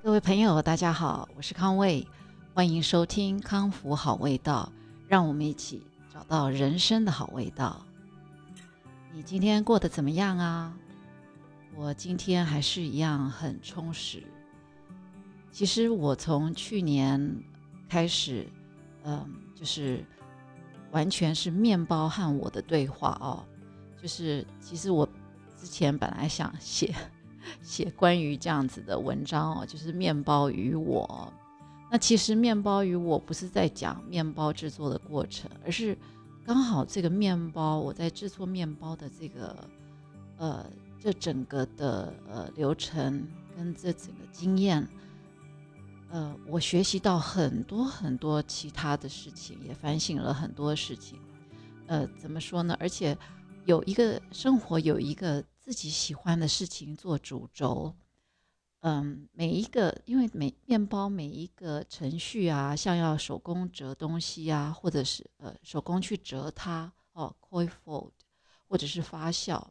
各位朋友，大家好，我是康卫，欢迎收听康复好味道，让我们一起找到人生的好味道。你今天过得怎么样啊？我今天还是一样很充实。其实我从去年开始，嗯，就是完全是面包和我的对话哦。就是其实我之前本来想写。写关于这样子的文章哦，就是面包与我。那其实面包与我不是在讲面包制作的过程，而是刚好这个面包我在制作面包的这个呃这整个的呃流程跟这整个经验，呃，我学习到很多很多其他的事情，也反省了很多事情。呃，怎么说呢？而且有一个生活有一个。自己喜欢的事情做主轴，嗯，每一个因为每面包每一个程序啊，像要手工折东西啊，或者是呃手工去折它哦，coil fold，或者是发酵，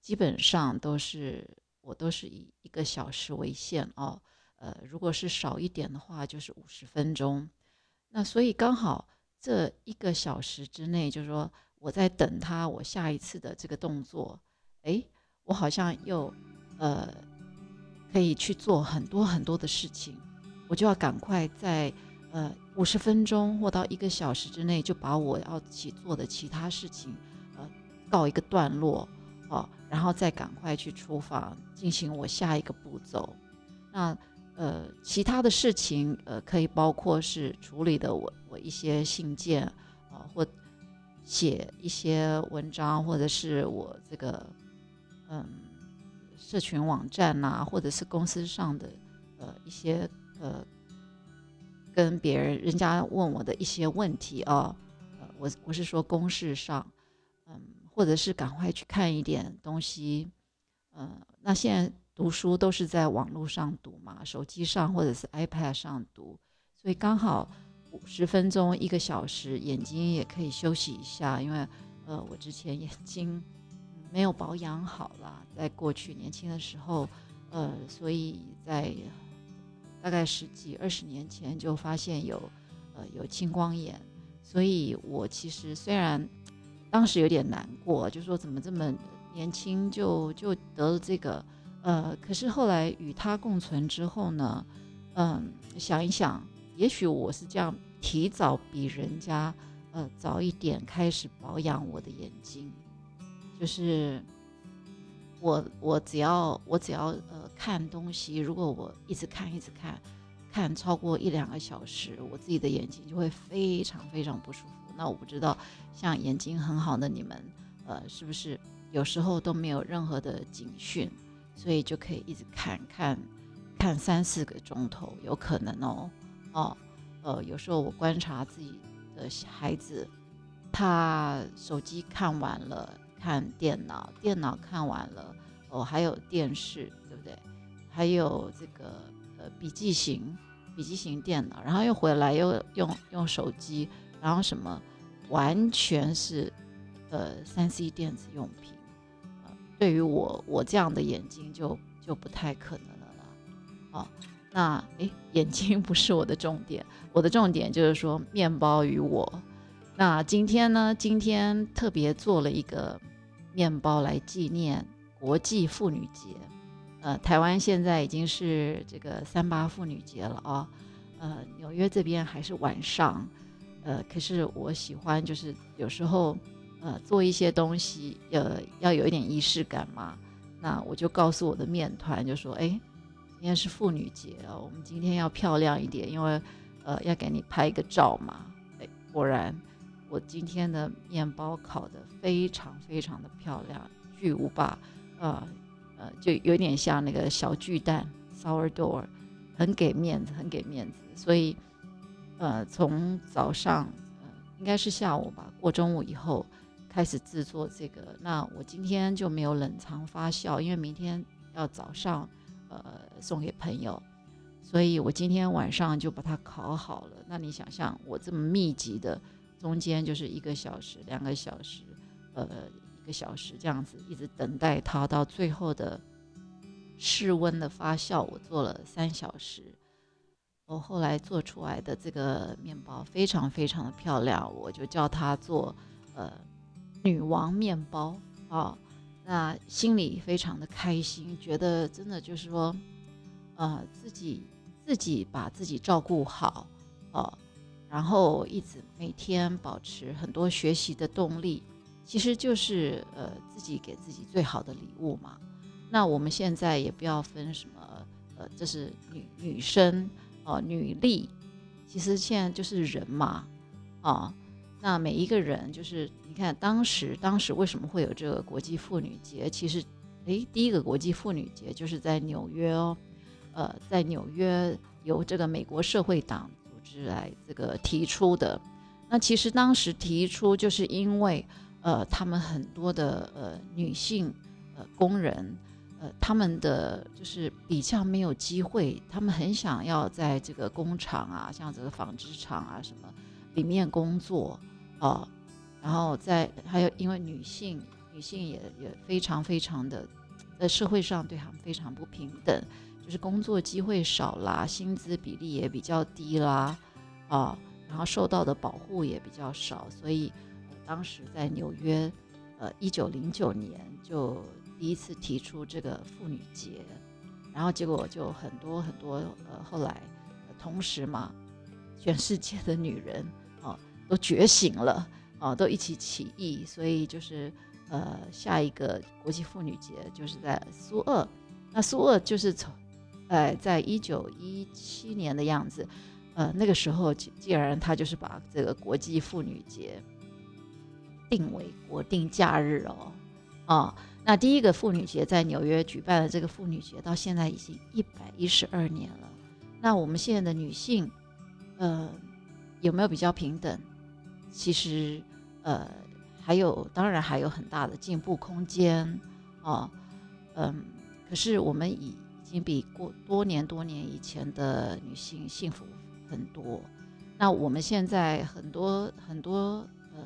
基本上都是我都是以一个小时为限哦，呃，如果是少一点的话，就是五十分钟。那所以刚好这一个小时之内，就是说我在等它，我下一次的这个动作，哎。我好像又，呃，可以去做很多很多的事情，我就要赶快在呃五十分钟或到一个小时之内，就把我要去做的其他事情，呃，告一个段落，哦，然后再赶快去厨房进行我下一个步骤。那呃，其他的事情，呃，可以包括是处理的我我一些信件啊，或写一些文章，或者是我这个。嗯，社群网站呐，或者是公司上的呃一些呃跟别人人家问我的一些问题啊，呃，我我是说公事上，嗯，或者是赶快去看一点东西，嗯，那现在读书都是在网络上读嘛，手机上或者是 iPad 上读，所以刚好五十分钟一个小时，眼睛也可以休息一下，因为呃我之前眼睛。没有保养好了，在过去年轻的时候，呃，所以在大概十几二十年前就发现有呃有青光眼，所以我其实虽然当时有点难过，就说怎么这么年轻就就得了这个，呃，可是后来与他共存之后呢，嗯，想一想，也许我是这样提早比人家呃早一点开始保养我的眼睛。就是我，我只要我只要呃看东西，如果我一直看一直看，看超过一两个小时，我自己的眼睛就会非常非常不舒服。那我不知道，像眼睛很好的你们，呃，是不是有时候都没有任何的警讯，所以就可以一直看看看三四个钟头，有可能哦哦，呃，有时候我观察自己的孩子，他手机看完了。看电脑，电脑看完了哦，还有电视，对不对？还有这个呃笔记型笔记型电脑，然后又回来又用用手机，然后什么完全是呃三 C 电子用品，呃，对于我我这样的眼睛就就不太可能了啦。哦，那诶，眼睛 不是我的重点，我的重点就是说面包与我。那今天呢，今天特别做了一个。面包来纪念国际妇女节，呃，台湾现在已经是这个三八妇女节了啊，呃，纽约这边还是晚上，呃，可是我喜欢就是有时候呃做一些东西，呃，要有一点仪式感嘛，那我就告诉我的面团就说，哎，今天是妇女节啊，我们今天要漂亮一点，因为呃要给你拍一个照嘛，哎，果然。我今天的面包烤得非常非常的漂亮，巨无霸，呃呃，就有点像那个小巨蛋 sourdough，很给面子，很给面子。所以，呃，从早上，呃，应该是下午吧，过中午以后开始制作这个。那我今天就没有冷藏发酵，因为明天要早上，呃，送给朋友，所以我今天晚上就把它烤好了。那你想象我这么密集的。中间就是一个小时、两个小时，呃，一个小时这样子，一直等待它到最后的室温的发酵，我做了三小时。我后来做出来的这个面包非常非常的漂亮，我就叫它做呃女王面包啊。那心里非常的开心，觉得真的就是说，呃，自己自己把自己照顾好哦，然后一直每天保持很多学习的动力，其实就是呃自己给自己最好的礼物嘛。那我们现在也不要分什么呃，这是女女生哦，女力，其实现在就是人嘛，啊。那每一个人，就是你看，当时当时为什么会有这个国际妇女节？其实，诶，第一个国际妇女节就是在纽约哦，呃，在纽约由这个美国社会党是来这个提出的。那其实当时提出，就是因为呃，他们很多的呃女性呃工人，呃，他们的就是比较没有机会，他们很想要在这个工厂啊，像这个纺织厂啊什么里面工作。啊，然后在还有，因为女性女性也也非常非常的，在社会上对他们非常不平等，就是工作机会少啦，薪资比例也比较低啦，啊，然后受到的保护也比较少，所以当时在纽约，呃，一九零九年就第一次提出这个妇女节，然后结果就很多很多呃后来同时嘛，全世界的女人啊。都觉醒了啊，都一起起义，所以就是呃，下一个国际妇女节就是在苏俄。那苏俄就是从，呃，在一九一七年的样子，呃，那个时候既然他就是把这个国际妇女节定为国定假日哦，啊，那第一个妇女节在纽约举办的这个妇女节，到现在已经一百一十二年了。那我们现在的女性，呃，有没有比较平等？其实，呃，还有，当然还有很大的进步空间啊，嗯，可是我们以已经比过多年多年以前的女性幸福很多。那我们现在很多很多呃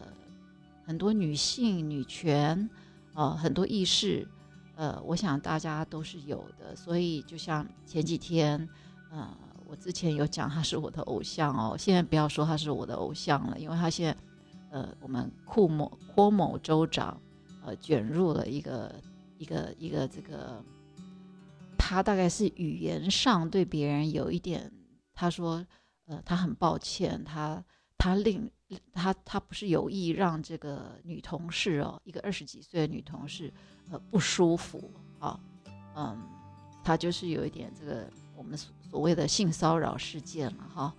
很多女性女权啊，很多意识，呃，我想大家都是有的。所以就像前几天，呃。我之前有讲他是我的偶像哦，现在不要说他是我的偶像了，因为他现在，呃，我们库某郭某州长，呃，卷入了一个一个一个这个，他大概是语言上对别人有一点，他说，呃，他很抱歉，他他令他他不是有意让这个女同事哦，一个二十几岁的女同事，呃，不舒服啊，嗯，他就是有一点这个我们。所谓的性骚扰事件了哈，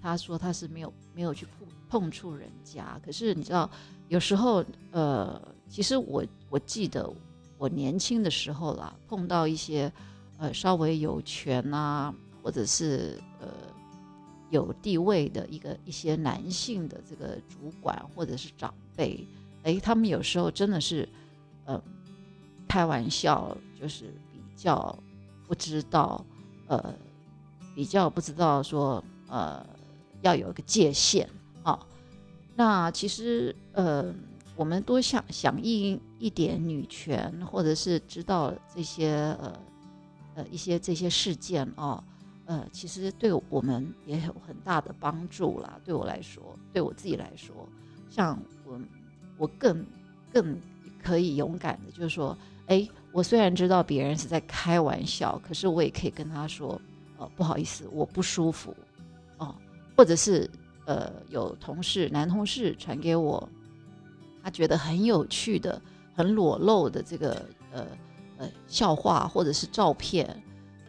他说他是没有没有去碰碰触人家，可是你知道有时候呃，其实我我记得我年轻的时候啦，碰到一些呃稍微有权啊，或者是呃有地位的一个一些男性的这个主管或者是长辈，哎，他们有时候真的是呃开玩笑，就是比较不知道呃。比较不知道说，呃，要有一个界限啊。那其实，呃，我们多想响应一点女权，或者是知道这些呃呃一些这些事件啊，呃，其实对我们也有很大的帮助啦。对我来说，对我自己来说，像我我更更可以勇敢的，就是说，哎，我虽然知道别人是在开玩笑，可是我也可以跟他说。不好意思，我不舒服，哦，或者是呃，有同事男同事传给我，他觉得很有趣的、很裸露的这个呃呃笑话或者是照片，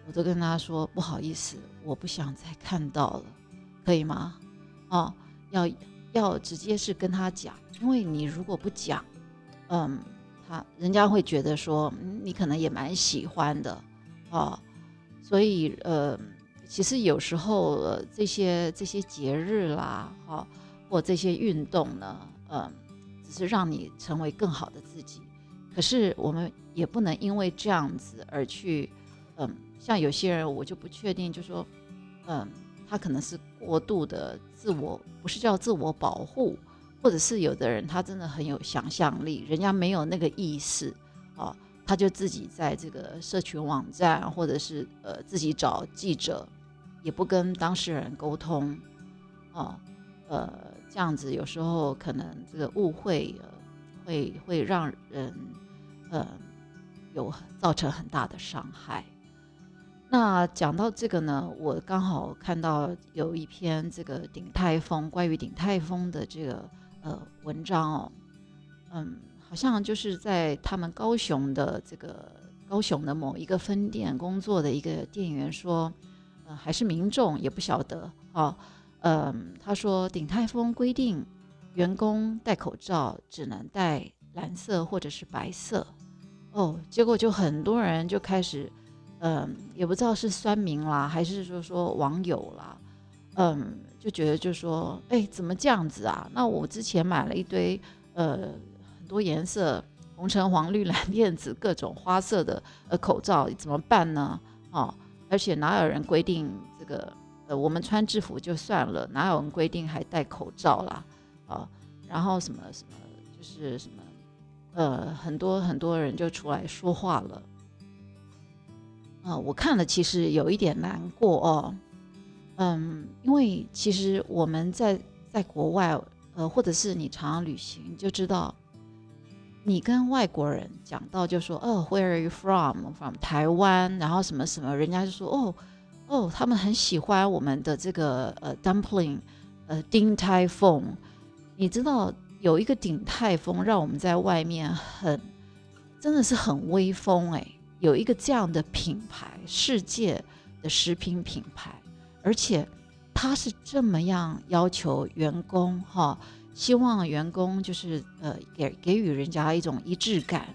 我都跟他说不好意思，我不想再看到了，可以吗？哦，要要直接是跟他讲，因为你如果不讲，嗯，他人家会觉得说你可能也蛮喜欢的，哦。所以，呃，其实有时候、这些这些节日啦，哈，或这些运动呢，嗯，只是让你成为更好的自己。可是我们也不能因为这样子而去，嗯，像有些人，我就不确定，就说，嗯，他可能是过度的自我，不是叫自我保护，或者是有的人他真的很有想象力，人家没有那个意识，啊，他就自己在这个社群网站，或者是呃自己找记者，也不跟当事人沟通，哦，呃，这样子有时候可能这个误会，呃、会会让人呃有造成很大的伤害。那讲到这个呢，我刚好看到有一篇这个鼎泰丰关于鼎泰丰的这个呃文章哦，嗯。好像就是在他们高雄的这个高雄的某一个分店工作的一个店员说，呃，还是民众也不晓得啊，嗯，他说鼎泰丰规定员工戴口罩只能戴蓝色或者是白色，哦，结果就很多人就开始，嗯，也不知道是酸民啦，还是说说网友啦，嗯，就觉得就说，哎，怎么这样子啊？那我之前买了一堆，呃。很多颜色，红橙黄绿蓝靛紫，各种花色的呃口罩怎么办呢？哦，而且哪有人规定这个呃我们穿制服就算了，哪有人规定还戴口罩啦？啊，然后什么什么就是什么呃很多很多人就出来说话了。啊，我看了其实有一点难过哦，嗯，因为其实我们在在国外呃或者是你常常旅行就知道。你跟外国人讲到就说哦，Where are you from? From 台湾，然后什么什么，人家就说哦哦，他们很喜欢我们的这个呃 dumpling，呃鼎泰丰。你知道有一个鼎泰丰让我们在外面很真的是很威风哎，有一个这样的品牌，世界的食品品牌，而且他是这么样要求员工哈。希望员工就是呃给给予人家一种一致感，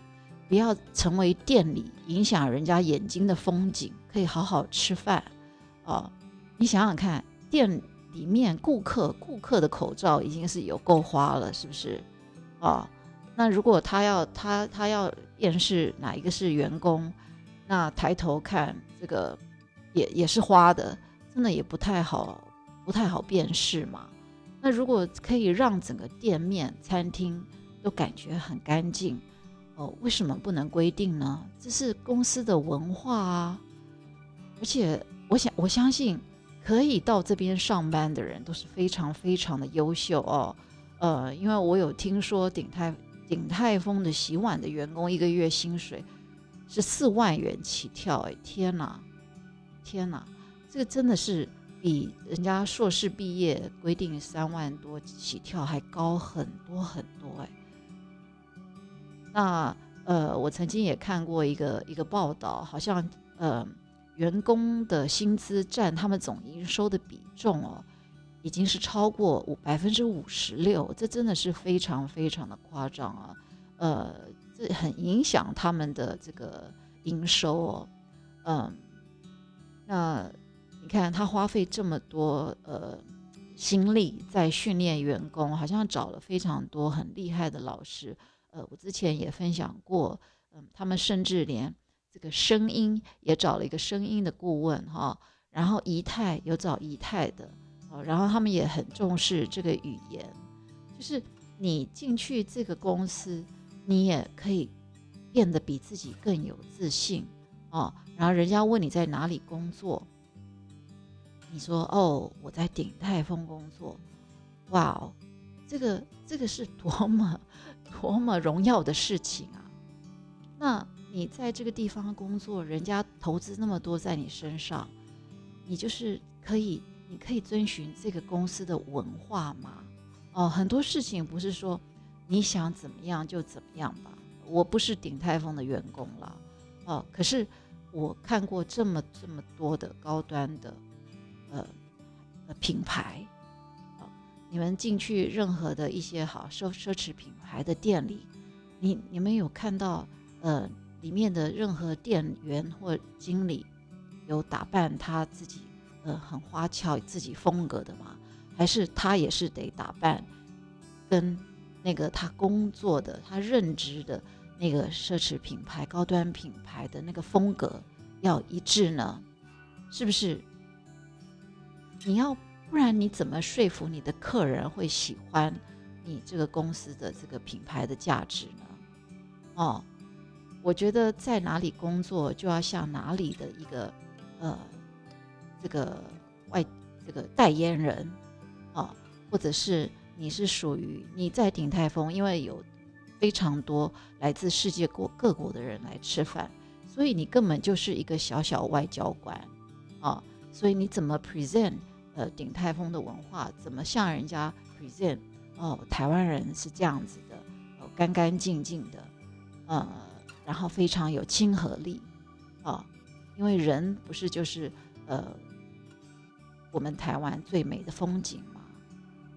不要成为店里影响人家眼睛的风景，可以好好吃饭，哦，你想想看，店里面顾客顾客的口罩已经是有够花了，是不是？哦，那如果他要他他要辨识哪一个是员工，那抬头看这个也也是花的，真的也不太好不太好辨识嘛。那如果可以让整个店面、餐厅都感觉很干净，哦，为什么不能规定呢？这是公司的文化啊！而且，我想我相信，可以到这边上班的人都是非常非常的优秀哦。呃，因为我有听说鼎泰鼎泰丰的洗碗的员工一个月薪水是四万元起跳，哎，天哪，天哪，这个真的是。比人家硕士毕业规定三万多起跳还高很多很多哎。那呃，我曾经也看过一个一个报道，好像呃，员工的薪资占他们总营收的比重哦，已经是超过五百分之五十六，这真的是非常非常的夸张啊。呃，这很影响他们的这个营收哦。嗯，那。你看他花费这么多呃心力在训练员工，好像找了非常多很厉害的老师。呃，我之前也分享过，嗯，他们甚至连这个声音也找了一个声音的顾问哈，然后仪态有找仪态的，哦，然后他们也很重视这个语言，就是你进去这个公司，你也可以变得比自己更有自信哦。然后人家问你在哪里工作。你说哦，我在鼎泰丰工作，哇哦，这个这个是多么多么荣耀的事情啊！那你在这个地方工作，人家投资那么多在你身上，你就是可以，你可以遵循这个公司的文化吗？哦，很多事情不是说你想怎么样就怎么样吧。我不是鼎泰丰的员工了，哦，可是我看过这么这么多的高端的。呃，品牌，好，你们进去任何的一些好奢奢侈品牌的店里，你你们有看到呃里面的任何店员或经理有打扮他自己呃很花俏自己风格的吗？还是他也是得打扮跟那个他工作的他任职的那个奢侈品牌高端品牌的那个风格要一致呢？是不是？你要不然你怎么说服你的客人会喜欢你这个公司的这个品牌的价值呢？哦，我觉得在哪里工作就要像哪里的一个呃这个外这个代言人啊，或者是你是属于你在鼎泰丰，因为有非常多来自世界各各国的人来吃饭，所以你根本就是一个小小外交官啊，所以你怎么 present 呃鼎泰丰的文化，怎么向人家 present 哦台湾人是这样子的，哦干干净净的，呃。然后非常有亲和力，啊，因为人不是就是呃我们台湾最美的风景嘛，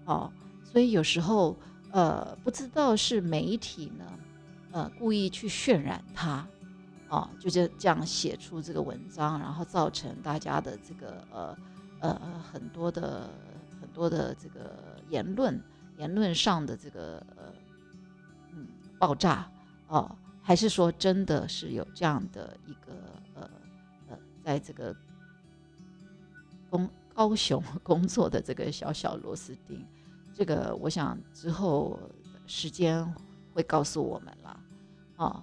哦，所以有时候呃不知道是媒体呢呃故意去渲染它，啊，就这这样写出这个文章，然后造成大家的这个呃呃很多的很多的这个言论言论上的这个呃嗯爆炸哦。还是说，真的是有这样的一个呃呃，在这个工高雄 工作的这个小小螺丝钉，这个我想之后时间会告诉我们了。哦，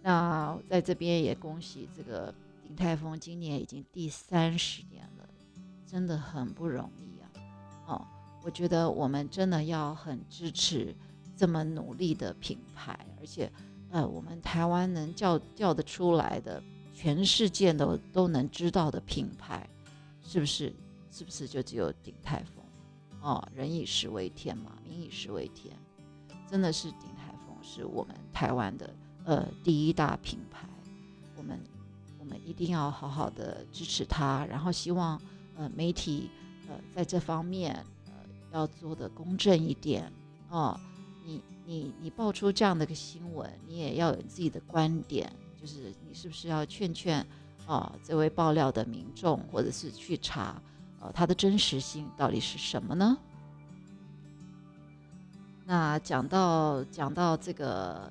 那在这边也恭喜这个鼎泰丰今年已经第三十年了，真的很不容易啊！哦，我觉得我们真的要很支持这么努力的品牌，而且。呃，我们台湾能叫叫得出来的，全世界都都能知道的品牌，是不是？是不是就只有鼎泰丰？哦，人以食为天嘛，民以食为天，真的是鼎泰丰是我们台湾的呃第一大品牌，我们我们一定要好好的支持它，然后希望呃媒体呃在这方面呃要做的公正一点哦。你你你爆出这样的一个新闻，你也要有自己的观点，就是你是不是要劝劝啊这位爆料的民众，或者是去查呃它的真实性到底是什么呢？那讲到讲到这个，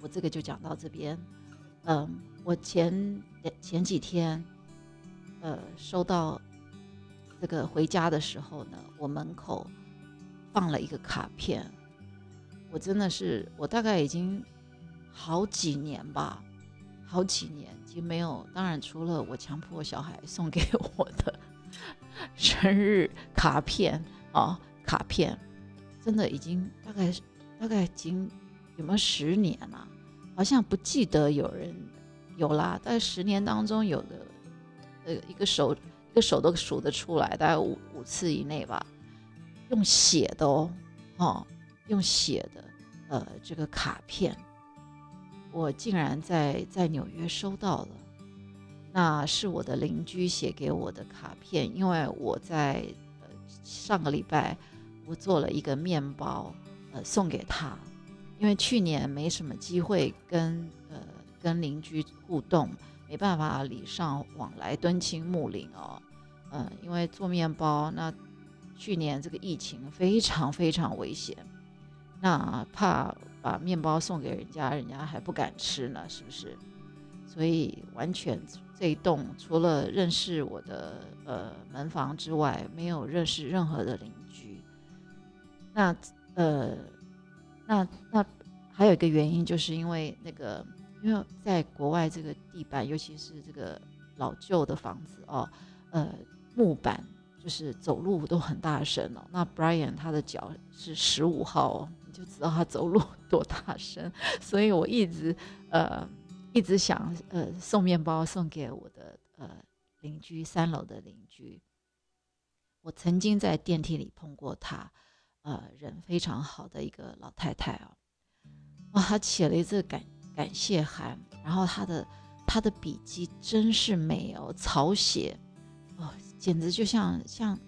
我这个就讲到这边。嗯，我前前几天呃收到这个回家的时候呢，我门口放了一个卡片。我真的是，我大概已经好几年吧，好几年已经没有。当然，除了我强迫小孩送给我的生日卡片啊，卡片，真的已经大概大概已经有没有十年了？好像不记得有人有啦。在十年当中，有的呃一个手一个手都数得出来，大概五五次以内吧。用写的哦，哦。用写的，呃，这个卡片，我竟然在在纽约收到了。那是我的邻居写给我的卡片，因为我在呃上个礼拜我做了一个面包，呃送给他。因为去年没什么机会跟呃跟邻居互动，没办法礼尚往来敦亲睦邻哦，嗯，因为做面包，那去年这个疫情非常非常危险。那怕把面包送给人家，人家还不敢吃呢，是不是？所以完全这一栋除了认识我的呃门房之外，没有认识任何的邻居。那呃，那那还有一个原因，就是因为那个，因为在国外这个地板，尤其是这个老旧的房子哦，呃，木板就是走路都很大声哦。那 Brian 他的脚是十五号哦。就知道他走路 多大声，所以我一直呃一直想呃送面包送给我的呃邻居三楼的邻居。我曾经在电梯里碰过他，呃人非常好的一个老太太哦，哇，她写了一个感感谢函，然后她的她的笔记真是美哦，草写哦，简直就像像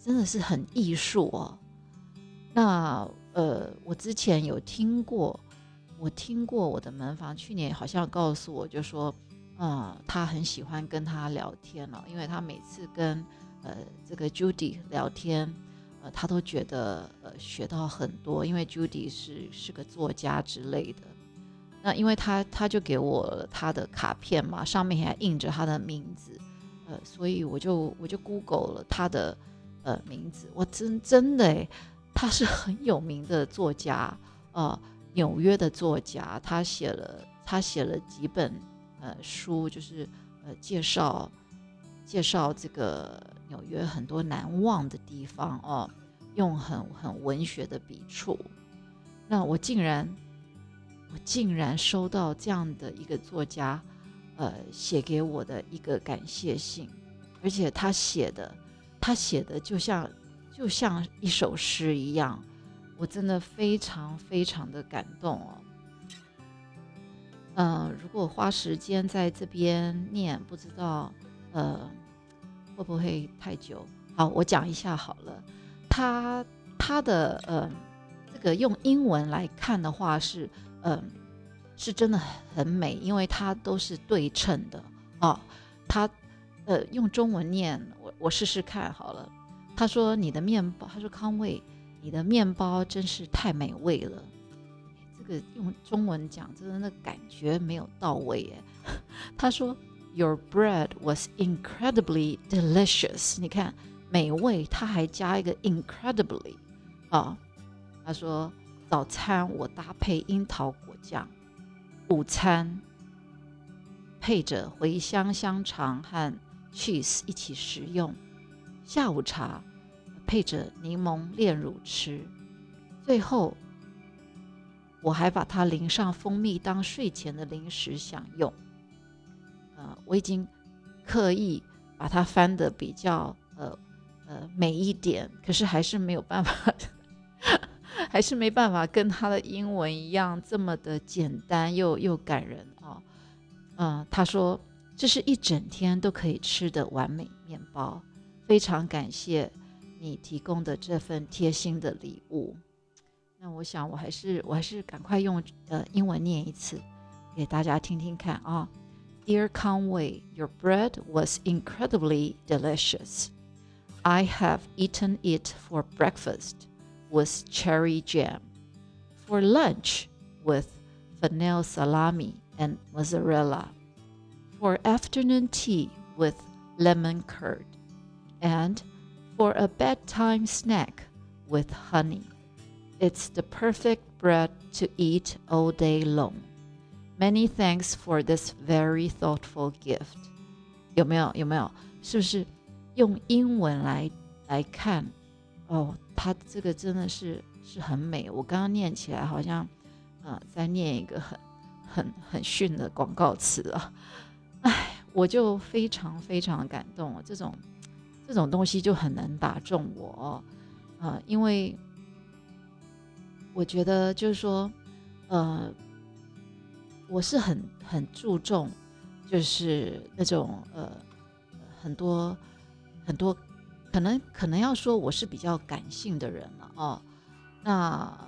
真的是很艺术哦，那。呃，我之前有听过，我听过我的门房去年好像告诉我就说，啊，他很喜欢跟他聊天了，因为他每次跟呃这个 Judy 聊天，呃，他都觉得呃学到很多，因为 Judy 是是个作家之类的。那因为他他就给我他的卡片嘛，上面还印着他的名字，呃，所以我就我就 Google 了他的呃名字，我真真的诶。他是很有名的作家，呃，纽约的作家，他写了他写了几本呃书，就是呃介绍介绍这个纽约很多难忘的地方哦，用很很文学的笔触。那我竟然我竟然收到这样的一个作家呃写给我的一个感谢信，而且他写的他写的就像就像一首诗一样。我真的非常非常的感动哦。嗯，如果花时间在这边念，不知道呃会不会太久？好，我讲一下好了。他他的呃这个用英文来看的话是嗯是真的很美，因为它都是对称的哦。他呃用中文念，我我试试看好了。他说你的面包，他说康卫。你的面包真是太美味了，这个用中文讲，真的那感觉没有到位耶。他说，Your bread was incredibly delicious。你看，美味，他还加一个 incredibly 啊。他说，早餐我搭配樱桃果酱，午餐配着茴香香肠和 cheese 一起食用，下午茶。配着柠檬炼乳吃，最后我还把它淋上蜂蜜当睡前的零食享用。呃，我已经刻意把它翻的比较呃呃美一点，可是还是没有办法，还是没办法跟他的英文一样这么的简单又又感人啊。嗯，他说这是一整天都可以吃的完美面包，非常感谢。你提供的这份贴心的礼物，那我想我还是我还是赶快用呃英文念一次给大家听听看啊。Dear Conway, your bread was incredibly delicious. I have eaten it for breakfast with cherry jam, for lunch with fennel salami and mozzarella, for afternoon tea with lemon curd, and for a bedtime snack with honey. It's the perfect bread to eat all day long. Many thanks for this very thoughtful gift. 有没有？有没有？是不是用英文来来看？哦，它这个真的是是很美。我刚刚念起来好像，呃，在念一个很很很逊的广告词啊。哎，我就非常非常感动这种。 这种东西就很难打中我，啊，因为我觉得就是说，呃，我是很很注重，就是那种呃很多很多可能可能要说我是比较感性的人了哦，那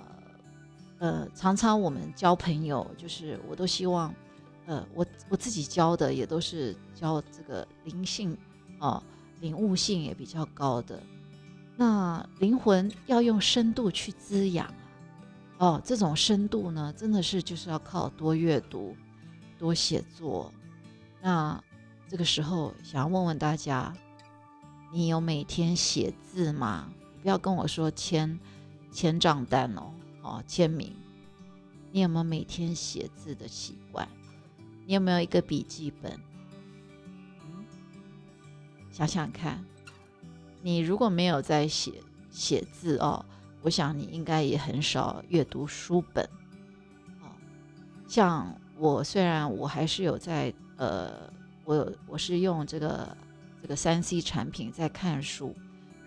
呃常常我们交朋友，就是我都希望，呃我我自己交的也都是交这个灵性啊。领悟性也比较高的，那灵魂要用深度去滋养哦。这种深度呢，真的是就是要靠多阅读、多写作。那这个时候，想要问问大家，你有每天写字吗？不要跟我说签签账单哦，哦，签名。你有没有每天写字的习惯？你有没有一个笔记本？想想看，你如果没有在写写字哦，我想你应该也很少阅读书本哦。像我虽然我还是有在呃，我我是用这个这个三 C 产品在看书，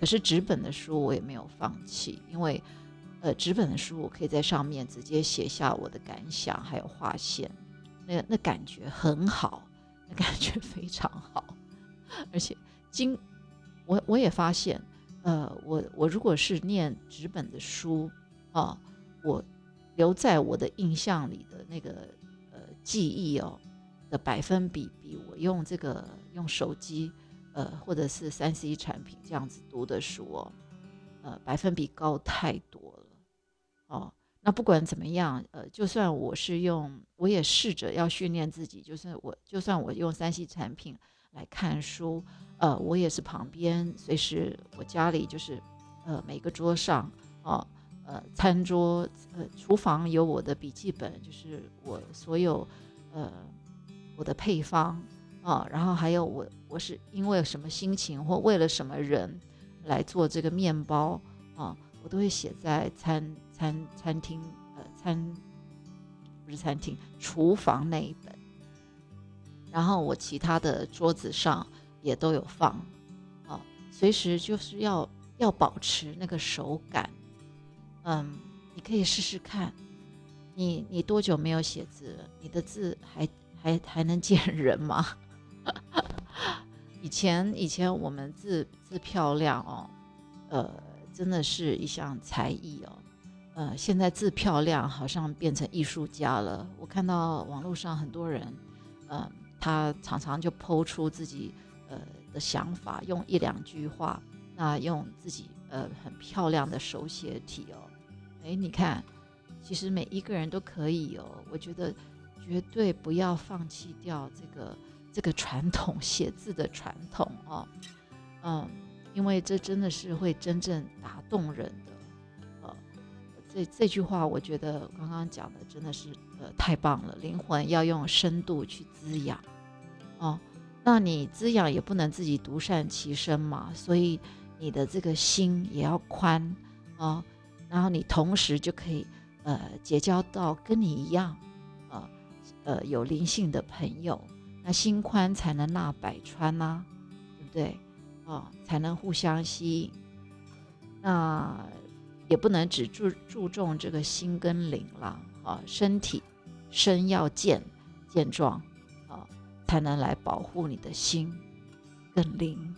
可是纸本的书我也没有放弃，因为呃纸本的书我可以在上面直接写下我的感想，还有划线，那那感觉很好，那感觉非常好，而且。经我我也发现，呃，我我如果是念纸本的书啊，我留在我的印象里的那个呃记忆哦的百分比，比我用这个用手机呃或者是三 C 产品这样子读的书哦，呃百分比高太多了哦。那不管怎么样，呃，就算我是用，我也试着要训练自己，就是我就算我用三 C 产品。来看书，呃，我也是旁边随时，我家里就是，呃，每个桌上啊，呃，餐桌，呃，厨房有我的笔记本，就是我所有呃我的配方啊，然后还有我我是因为什么心情或为了什么人来做这个面包啊，我都会写在餐餐餐厅呃餐不是餐厅厨房那一本，然后我其他的桌子上也都有放啊，随时就是要要保持那个手感，嗯，你可以试试看。你你多久没有写字了？你的字还还还能见人吗？以前以前我们字字漂亮哦，呃，真的是一项才艺哦。呃，现在字漂亮好像变成艺术家了。我看到网络上很多人，呃，他常常就抛出自己呃的想法，用一两句话，那用自己呃很漂亮的手写体哦。哎，你看。其实每一个人都可以哦，我觉得绝对不要放弃掉这个这个传统写字的传统哦，嗯，因为这真的是会真正打动人的，呃，这这句话我觉得刚刚讲的真的是呃太棒了，灵魂要用深度去滋养哦，那你滋养也不能自己独善其身嘛，所以你的这个心也要宽啊，然后你同时就可以。呃，结交到跟你一样，呃，呃，有灵性的朋友，那心宽才能纳百川呐，对不对？啊，才能互相吸引。那也不能只注注重这个心跟灵了啊，身体身要健健壮，才能来保护你的心跟灵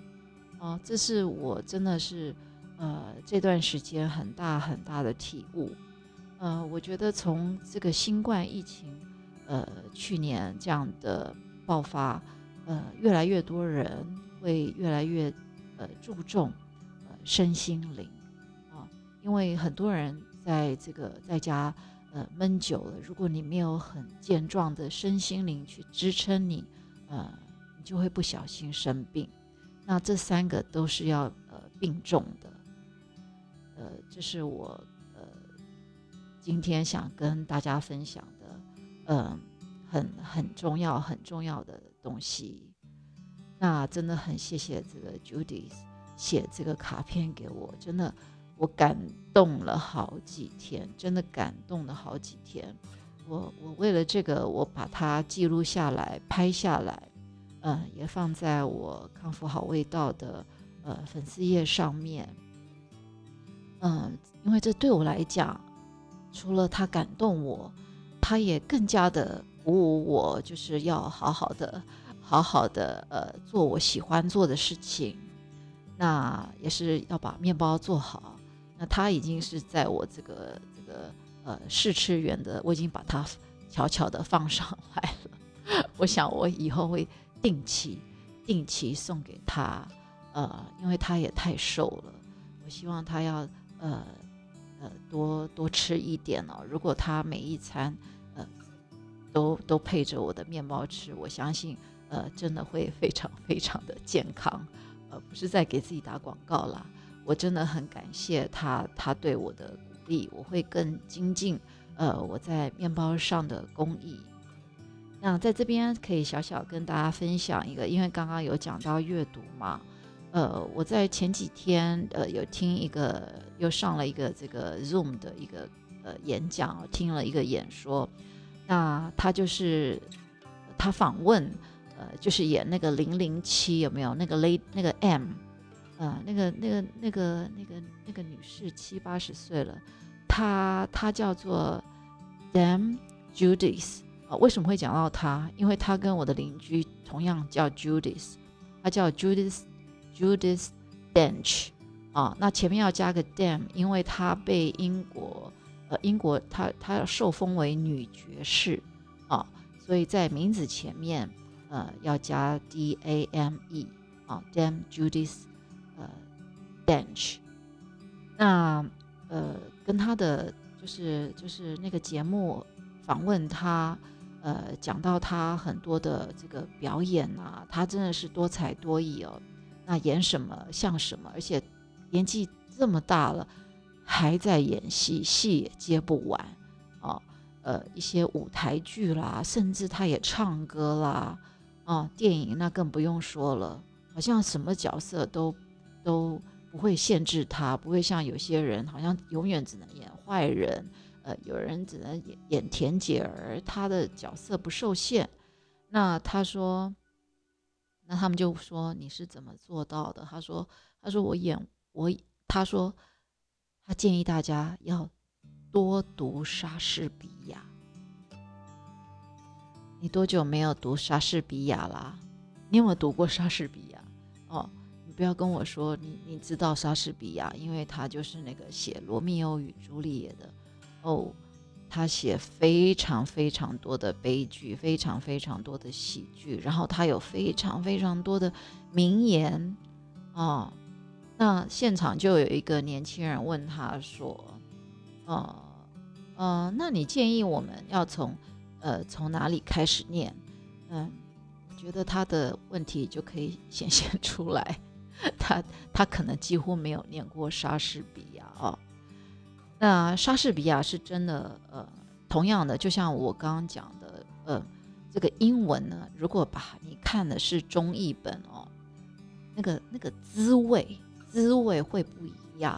啊。这是我真的是呃这段时间很大很大的体悟。呃，我觉得从这个新冠疫情，呃，去年这样的爆发，呃，越来越多人会越来越呃注重呃身心灵啊，因为很多人在这个在家呃闷久了，如果你没有很健壮的身心灵去支撑你，呃，你就会不小心生病。那这三个都是要呃病重的，呃，这是我呃。今天想跟大家分享的，嗯，很很重要很重要的东西。那真的很谢谢这个 Judy 写这个卡片给我，真的我感动了好几天，真的感动了好几天。我我为了这个，我把它记录下来，拍下来，嗯，也放在我康复好味道的呃粉丝页上面。嗯，因为这对我来讲。除了他感动我，他也更加的鼓舞我，就是要好好的、好好的呃做我喜欢做的事情。那也是要把面包做好。那他已经是在我这个这个呃试吃员的，我已经把它悄悄的放上来了。我想我以后会定期定期送给他，呃，因为他也太瘦了。我希望他要呃。呃，多多吃一点哦。如果他每一餐，呃，都都配着我的面包吃，我相信，呃，真的会非常非常的健康。呃，不是在给自己打广告啦，我真的很感谢他，他对我的力，我会更精进，呃，我在面包上的工艺。那在这边可以小小跟大家分享一个，因为刚刚有讲到阅读嘛。呃，我在前几天呃有听一个，又上了一个这个 Zoom 的一个呃演讲，听了一个演说。那他就是他访问，呃，就是演那个零零七有没有那个 Lady 那个 M，呃，那个那个那个那个那个女士七八十岁了，她她叫做 Dam Judith 啊，为什么会讲到她？因为她跟我的邻居同样叫 Judith，她叫 Judith。Judith Dench，啊，那前面要加个 Dam，因为她被英国，呃，英国她她受封为女爵士，啊，所以在名字前面，呃，要加 D A M E，啊，Dam Judith，，Dench，那呃，跟他的就是就是那个节目访问他，呃，讲到他很多的这个表演啊，他真的是多才多艺哦。那演什么像什么，而且年纪这么大了，还在演戏，戏也接不完，啊，呃，一些舞台剧啦，甚至他也唱歌啦，啊，电影那更不用说了，好像什么角色都都不会限制他，不会像有些人好像永远只能演坏人，呃，有人只能演演田姐儿，他的角色不受限。那他说，那他们就说你是怎么做到的？他说，他说我演我，他说他建议大家要多读莎士比亚。你多久没有读莎士比亚啦？你有没有读过莎士比亚？不要跟我说你你知道莎士比亚，因为他就是那个写《罗密欧与朱丽叶》的哦。他写非常非常多的悲剧，非常非常多的喜剧，然后他有非常非常多的名言啊。那现场就有一个年轻人问他说：“呃呃，那你建议我们要从呃从哪里开始念？”嗯，我觉得他的问题就可以显现出来，他他可能几乎没有念过莎士比亚哦。那莎士比亚是真的，呃，同样的，就像我刚刚讲的，呃，这个英文呢，如果把你看的是中译本哦，那个那个滋味滋味会不一样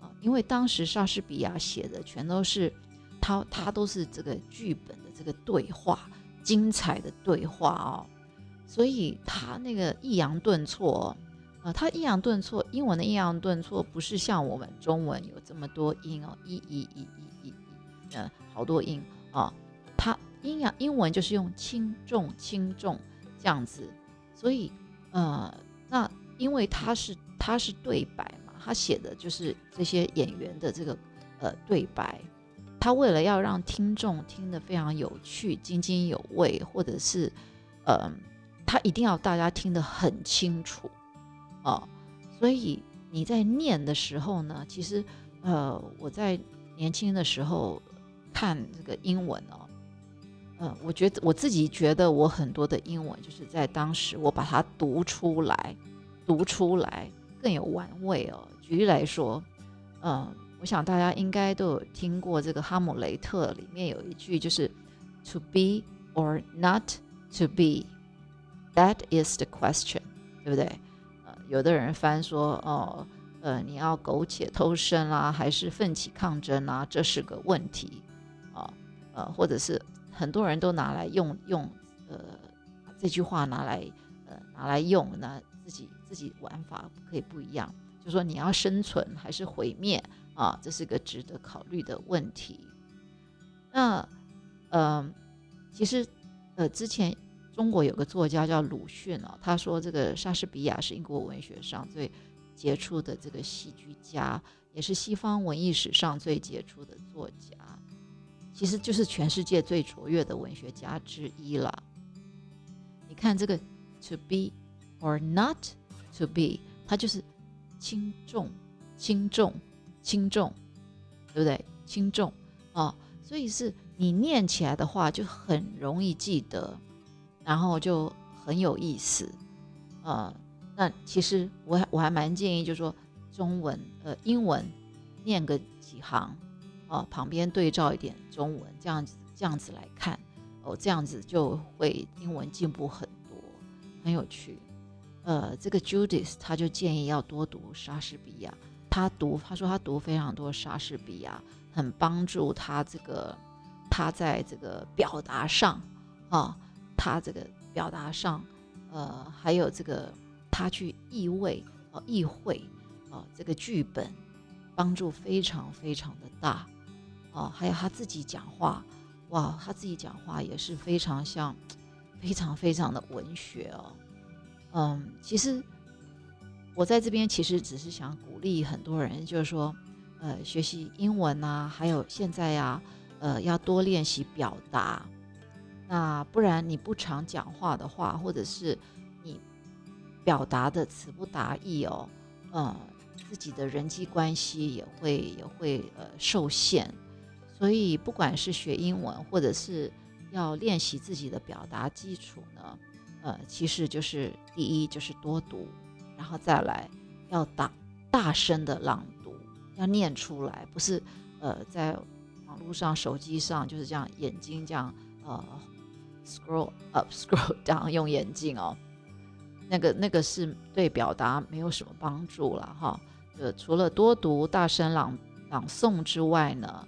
啊，因为当时莎士比亚写的全都是他他都是这个剧本的这个对话，精彩的对话哦，所以他那个抑扬顿挫。啊，它抑扬顿挫，英文的抑扬顿挫不是像我们中文有这么多音哦，一、一、一、一、一，一嗯，好多音啊。它阴阳英文就是用轻重、轻重这样子，所以呃，那因为它是它是对白嘛，他写的就是这些演员的这个呃对白，他为了要让听众听得非常有趣、津津有味，或者是呃，他一定要大家听得很清楚。哦，所以你在念的时候呢，其实，呃，我在年轻的时候看这个英文哦，呃，我觉得我自己觉得我很多的英文就是在当时我把它读出来，读出来更有玩味哦。举例来说，嗯，我想大家应该都有听过这个《哈姆雷特》里面有一句就是 “to be or not to be, that is the question”，对不对？有的人翻说哦，呃，你要苟且偷生啦，还是奋起抗争啊？这是个问题啊，呃，或者是很多人都拿来用用，呃，这句话拿来呃拿来用，那自己自己玩法可以不一样，就说你要生存还是毁灭啊？这是个值得考虑的问题。那呃，其实呃之前。中国有个作家叫鲁迅哦，他说这个莎士比亚是英国文学上最杰出的这个戏剧家，也是西方文艺史上最杰出的作家，其实就是全世界最卓越的文学家之一了。你看这个 “to be or not to be”，它就是轻重、轻重、轻重，对不对？轻重啊，所以是你念起来的话就很容易记得。然后就很有意思，呃，那其实我还我还蛮建议，就是说中文呃英文念个几行，哦旁边对照一点中文，这样子这样子来看，哦这样子就会英文进步很多，很有趣。呃，这个 Judith 他就建议要多读莎士比亚，他读他说他读非常多莎士比亚，很帮助他这个他在这个表达上啊。他这个表达上，呃，还有这个他去意味哦，意会啊，这个剧本帮助非常非常的大哦。还有他自己讲话，哇，他自己讲话也是非常像，非常非常的文学哦。嗯，其实我在这边其实只是想鼓励很多人，就是说，呃，学习英文啊，还有现在呀，呃，要多练习表达。那不然你不常讲话的话，或者是你表达的词不达意哦，呃，自己的人际关系也会也会呃受限。所以不管是学英文，或者是要练习自己的表达基础呢，呃，其实就是第一就是多读，然后再来要大大声的朗读，要念出来，不是呃在网络上、手机上就是这样，眼睛这样呃 scroll up scroll down 用眼镜哦，那个那个是对表达没有什么帮助了哈。呃，除了多读、大声朗朗诵之外呢，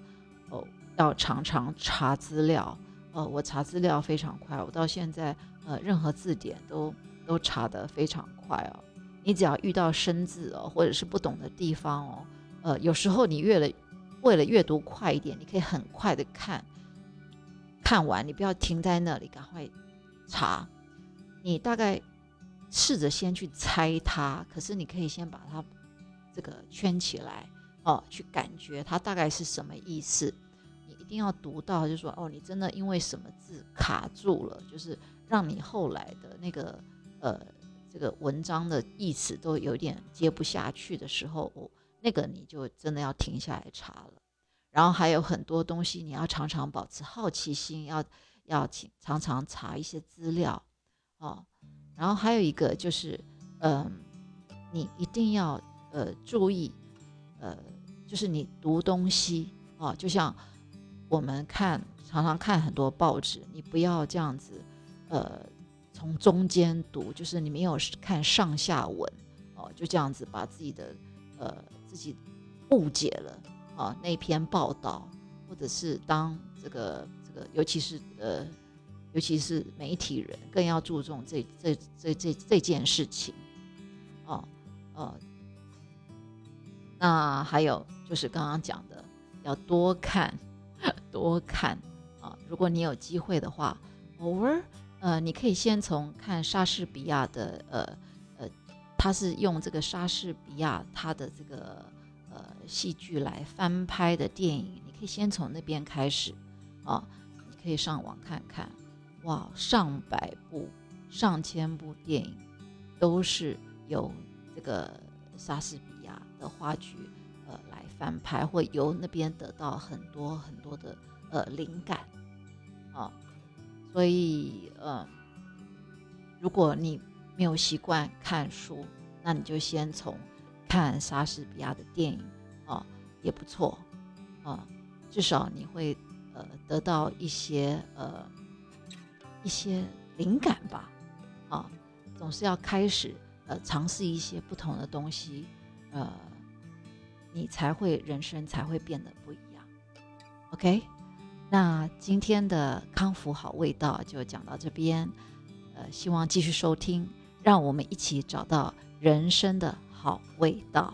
哦，要常常查资料。呃，我查资料非常快，我到现在呃，任何字典都都查得非常快哦。你只要遇到生字哦，或者是不懂的地方哦，呃，有时候你越了，为了阅读快一点，你可以很快的看，看完你不要停在那里，赶快查。你大概试着先去猜它，可是你可以先把它这个圈起来哦，去感觉它大概是什么意思。你一定要读到，就是说，哦，你真的因为什么字卡住了，就是让你后来的那个呃这个文章的意思都有点接不下去的时候，哦，那个你就真的要停下来查了。然后还有很多东西，你要常常保持好奇心，要要请常常查一些资料哦。然后还有一个就是，嗯，你一定要呃注意，呃，就是你读东西哦，就像。我们看常常看很多报纸，你不要这样子，呃，从中间读，就是你没有看上下文哦，就这样子把自己的呃自己误解了啊那篇报道，或者是当这个这个，尤其是呃，尤其是媒体人更要注重这这这这这件事情哦呃，那还有就是刚刚讲的，要多看。多看啊！如果你有机会的话，偶尔呃，你可以先从看莎士比亚的呃呃，他是用这个莎士比亚他的这个戏剧来翻拍的电影，你可以先从那边开始啊。你可以上网看看，哇，上百部、上千部电影都是由这个莎士比亚的话剧。呃来翻拍，会由那边得到很多很多的呃灵感啊，所以呃，如果你没有习惯看书，那你就先从看莎士比亚的电影，也不错啊，至少你会呃得到一些呃一些灵感吧啊，总是要开始呃尝试一些不同的东西呃。你才会人生才会变得不一样，OK？那今天的康复好味道就讲到这边，呃，希望继续收听，让我们一起找到人生的好味道。